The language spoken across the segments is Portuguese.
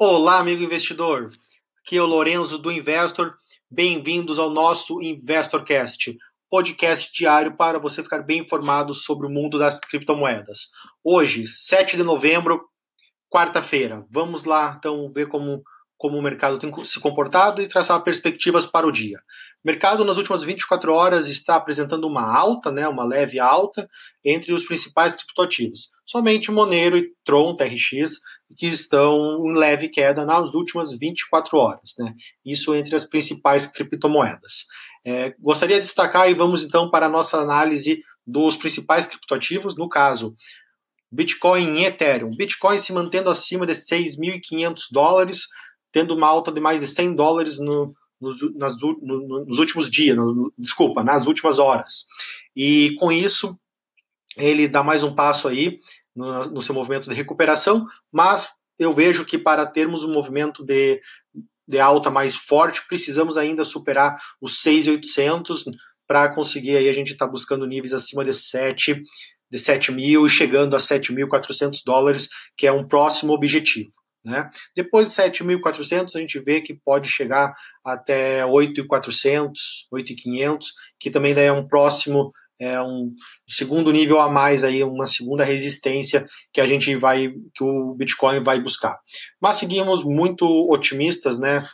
Olá, amigo investidor. Aqui é o Lorenzo do Investor. Bem-vindos ao nosso InvestorCast, podcast diário para você ficar bem informado sobre o mundo das criptomoedas. Hoje, 7 de novembro, quarta-feira. Vamos lá, então, ver como como o mercado tem se comportado e traçar perspectivas para o dia. O mercado nas últimas 24 horas está apresentando uma alta, né, uma leve alta entre os principais criptoativos. Somente Monero e Tron TRX que estão em leve queda nas últimas 24 horas, né? Isso entre as principais criptomoedas. É, gostaria de destacar e vamos então para a nossa análise dos principais criptoativos, no caso Bitcoin e Ethereum. Bitcoin se mantendo acima de 6.500 dólares, tendo uma alta de mais de 100 dólares no, nos, nas, no, nos últimos dias, no, desculpa, nas últimas horas. E com isso, ele dá mais um passo aí no, no seu movimento de recuperação, mas eu vejo que para termos um movimento de, de alta mais forte, precisamos ainda superar os 6,800 para conseguir aí a gente está buscando níveis acima de 7 de 7 mil e chegando a 7.400 dólares, que é um próximo objetivo. Né? Depois de 7.400, a gente vê que pode chegar até 8.400, 8.500, que também daí é um próximo, é um segundo nível a mais aí, uma segunda resistência que a gente vai, que o Bitcoin vai buscar. Mas seguimos muito otimistas, né?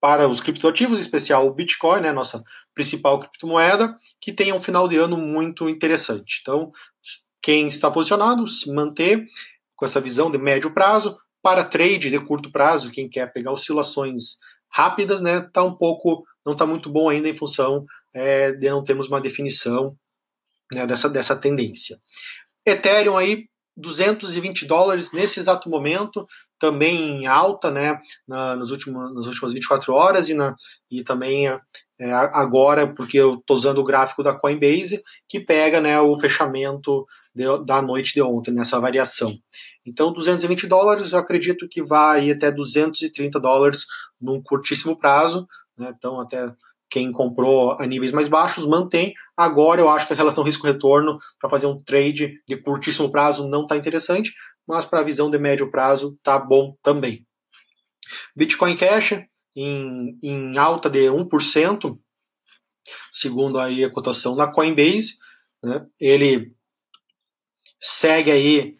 Para os criptoativos, em especial o Bitcoin, né, nossa principal criptomoeda, que tem um final de ano muito interessante. Então, quem está posicionado, se manter com essa visão de médio prazo, para trade de curto prazo, quem quer pegar oscilações rápidas, né, tá um pouco, não está muito bom ainda em função é, de não termos uma definição né, dessa, dessa tendência. Ethereum aí 220 dólares nesse exato momento, também em alta, né, na, nos últimos, nas últimas 24 horas e, na, e também é, agora, porque eu estou usando o gráfico da Coinbase, que pega né, o fechamento de, da noite de ontem, nessa variação. Então, 220 dólares, eu acredito que vai até 230 dólares num curtíssimo prazo, né, então até quem comprou a níveis mais baixos mantém. Agora eu acho que a relação risco-retorno para fazer um trade de curtíssimo prazo não está interessante, mas para a visão de médio prazo está bom também. Bitcoin Cash em, em alta de 1%, segundo aí a cotação na Coinbase. Né? Ele segue aí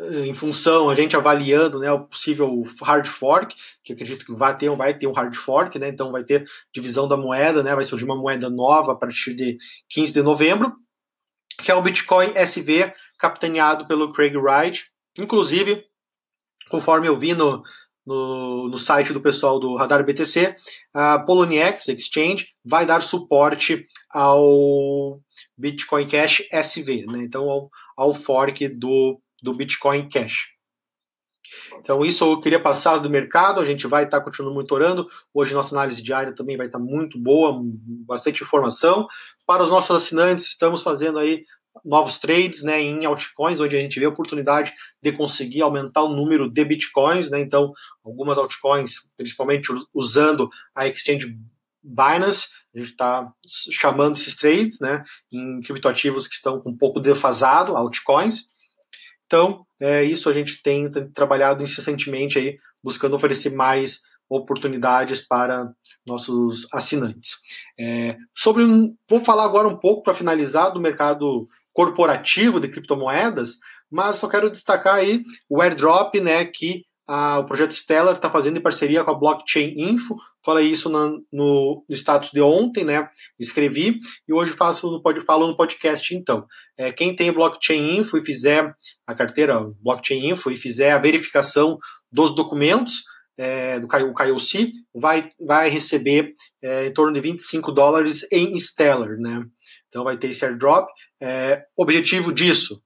em função, a gente avaliando né, o possível hard fork, que acredito que vai ter, vai ter um hard fork, né, então vai ter divisão da moeda, né, vai surgir uma moeda nova a partir de 15 de novembro, que é o Bitcoin SV, capitaneado pelo Craig Wright. Inclusive, conforme eu vi no, no, no site do pessoal do Radar BTC, a Poloniex Exchange vai dar suporte ao Bitcoin Cash SV, né, então ao, ao fork do do Bitcoin Cash. Então, isso eu queria passar do mercado, a gente vai estar tá continuando monitorando. Hoje, nossa análise diária também vai estar tá muito boa, bastante informação. Para os nossos assinantes, estamos fazendo aí novos trades né, em altcoins, onde a gente vê a oportunidade de conseguir aumentar o número de bitcoins. Né, então, algumas altcoins, principalmente usando a exchange Binance, a gente está chamando esses trades né, em criptoativos que estão com um pouco defasado, altcoins. Então, é, isso a gente tem, trabalhado incessantemente aí, buscando oferecer mais oportunidades para nossos assinantes. É, sobre vou falar agora um pouco para finalizar do mercado corporativo de criptomoedas, mas só quero destacar aí o airdrop, né, que a, o projeto Stellar está fazendo em parceria com a Blockchain Info. Falei isso na, no, no, status de ontem, né? Escrevi e hoje faço no falo no podcast. Então, é, quem tem Blockchain Info e fizer a carteira Blockchain Info e fizer a verificação dos documentos é, do KYC, vai, vai receber é, em torno de 25 dólares em Stellar, né? Então vai ter esse airdrop. É, objetivo disso,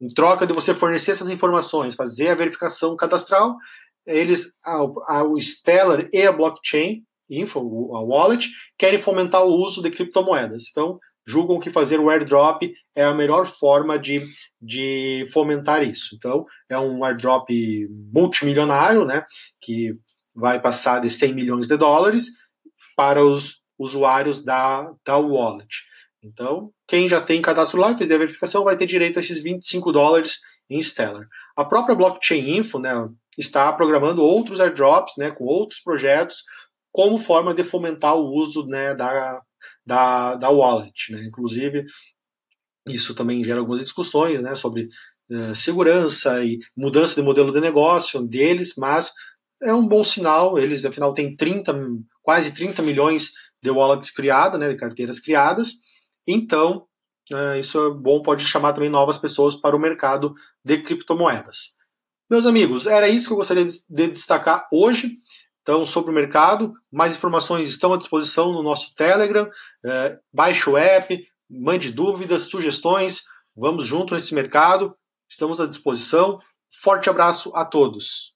em troca de você fornecer essas informações, fazer a verificação cadastral, eles, o Stellar e a blockchain, Info, a wallet, querem fomentar o uso de criptomoedas. Então, julgam que fazer o airdrop é a melhor forma de, de fomentar isso. Então, é um airdrop multimilionário, né, que vai passar de 100 milhões de dólares para os usuários da, da wallet. Então, quem já tem cadastro lá e fizer a verificação vai ter direito a esses 25 dólares em Stellar. A própria Blockchain Info, né, está programando outros airdrops, né, com outros projetos, como forma de fomentar o uso né, da, da, da wallet. Né? Inclusive, isso também gera algumas discussões né, sobre uh, segurança e mudança de modelo de negócio deles, mas é um bom sinal. Eles, afinal, têm 30, quase 30 milhões de wallets criadas, né, de carteiras criadas. Então, uh, isso é bom, pode chamar também novas pessoas para o mercado de criptomoedas. Meus amigos, era isso que eu gostaria de destacar hoje. Então, sobre o mercado, mais informações estão à disposição no nosso Telegram. É, baixe o app, mande dúvidas, sugestões. Vamos junto nesse mercado. Estamos à disposição. Forte abraço a todos.